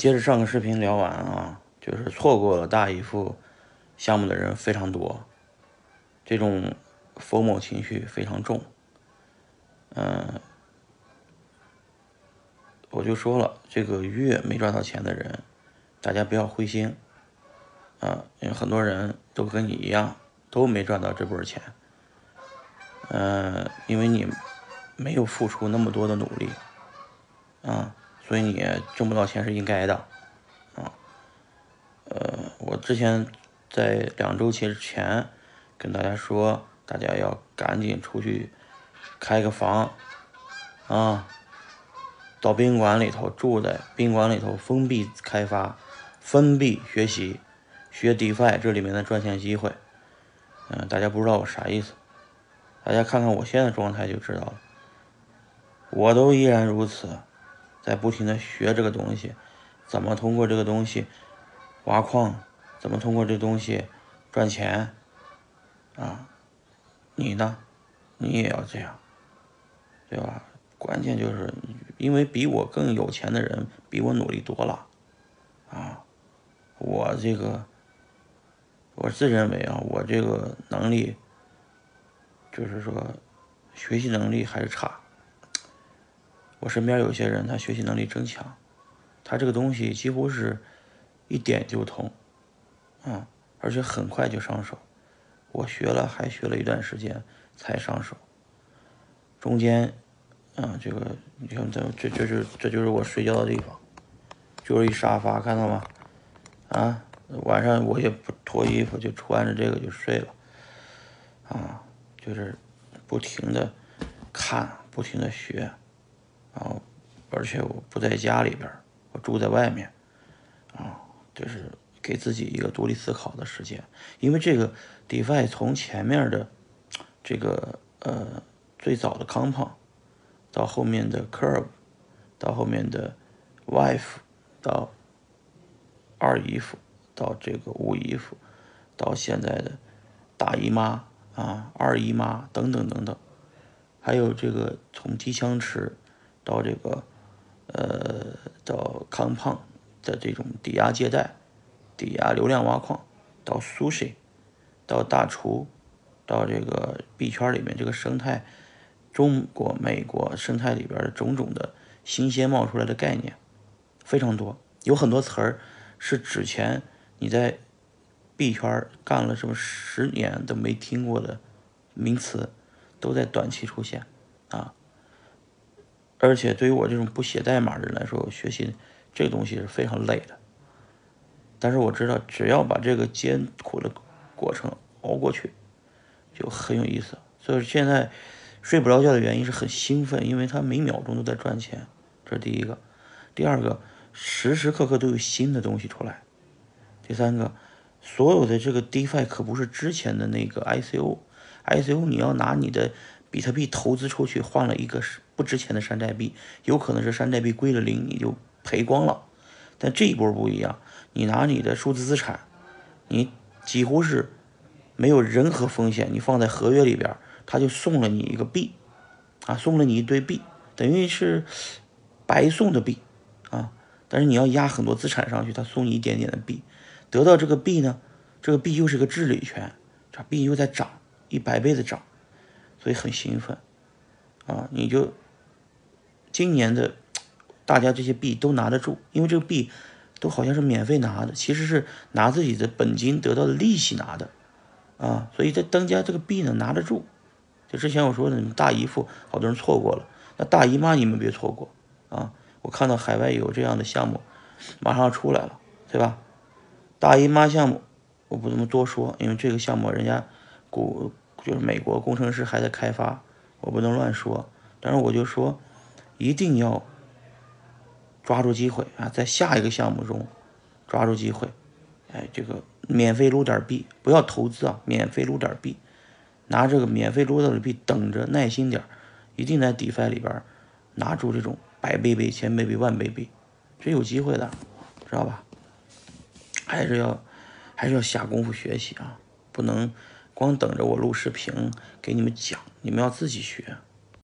接着上个视频聊完啊，就是错过了大姨夫项目的人非常多，这种 FOMO 情绪非常重。嗯，我就说了，这个月没赚到钱的人，大家不要灰心啊，因为很多人都跟你一样，都没赚到这波钱。嗯，因为你没有付出那么多的努力啊。所以你挣不到钱是应该的，啊，呃，我之前在两周前前跟大家说，大家要赶紧出去开个房，啊，到宾馆里头住在宾馆里头封闭开发、封闭学习，学 DeFi 这里面的赚钱机会，嗯，大家不知道我啥意思，大家看看我现在状态就知道了，我都依然如此。在不停的学这个东西，怎么通过这个东西挖矿，怎么通过这东西赚钱啊？你呢？你也要这样，对吧？关键就是因为比我更有钱的人比我努力多了啊！我这个，我自认为啊，我这个能力就是说学习能力还是差。我身边有些人，他学习能力真强，他这个东西几乎是一点就通，啊，而且很快就上手。我学了，还学了一段时间才上手。中间，啊，这个你看，这这这是这就是我睡觉的地方，就是一沙发，看到吗？啊，晚上我也不脱衣服，就穿着这个就睡了，啊，就是不停的看，不停的学。然后，而且我不在家里边我住在外面，啊，就是给自己一个独立思考的时间。因为这个 DeFi 从前面的这个呃最早的 Compound，到后面的 Curve，到后面的 Wife，到二姨夫，到这个五姨夫，到现在的大姨妈啊、二姨妈等等等等，还有这个从机枪池。到这个，呃，到康胖的这种抵押借贷、抵押流量挖矿，到 Sushi，到大厨，到这个币圈里面这个生态，中国、美国生态里边的种种的新鲜冒出来的概念非常多，有很多词儿是之前你在币圈干了什么十年都没听过的名词，都在短期出现啊。而且对于我这种不写代码的人来说，学习这个东西是非常累的。但是我知道，只要把这个艰苦的过程熬过去，就很有意思。所以现在睡不着觉的原因是很兴奋，因为他每秒钟都在赚钱，这是第一个。第二个，时时刻刻都有新的东西出来。第三个，所有的这个 DeFi 可不是之前的那个 ICO，ICO 你要拿你的。比特币投资出去换了一个不值钱的山寨币，有可能是山寨币归了零，你就赔光了。但这一波不一样，你拿你的数字资产，你几乎是没有任何风险，你放在合约里边，他就送了你一个币，啊，送了你一堆币，等于是白送的币，啊，但是你要压很多资产上去，他送你一点点的币，得到这个币呢，这个币又是个治理权，这币又在涨，一百倍的涨。所以很兴奋，啊，你就今年的大家这些币都拿得住，因为这个币都好像是免费拿的，其实是拿自己的本金得到的利息拿的，啊，所以在当家这个币呢拿得住。就之前我说的，你们大姨夫好多人错过了，那大姨妈你们别错过啊！我看到海外有这样的项目，马上要出来了，对吧？大姨妈项目我不怎么多说，因为这个项目人家国。就是美国工程师还在开发，我不能乱说。但是我就说，一定要抓住机会啊，在下一个项目中抓住机会。哎，这个免费撸点币，不要投资啊，免费撸点币，拿这个免费撸到的币等着，耐心点，一定在 DeFi 里边拿出这种百倍币、千倍币、万倍币，这有机会的，知道吧？还是要还是要下功夫学习啊，不能。光等着我录视频给你们讲，你们要自己学。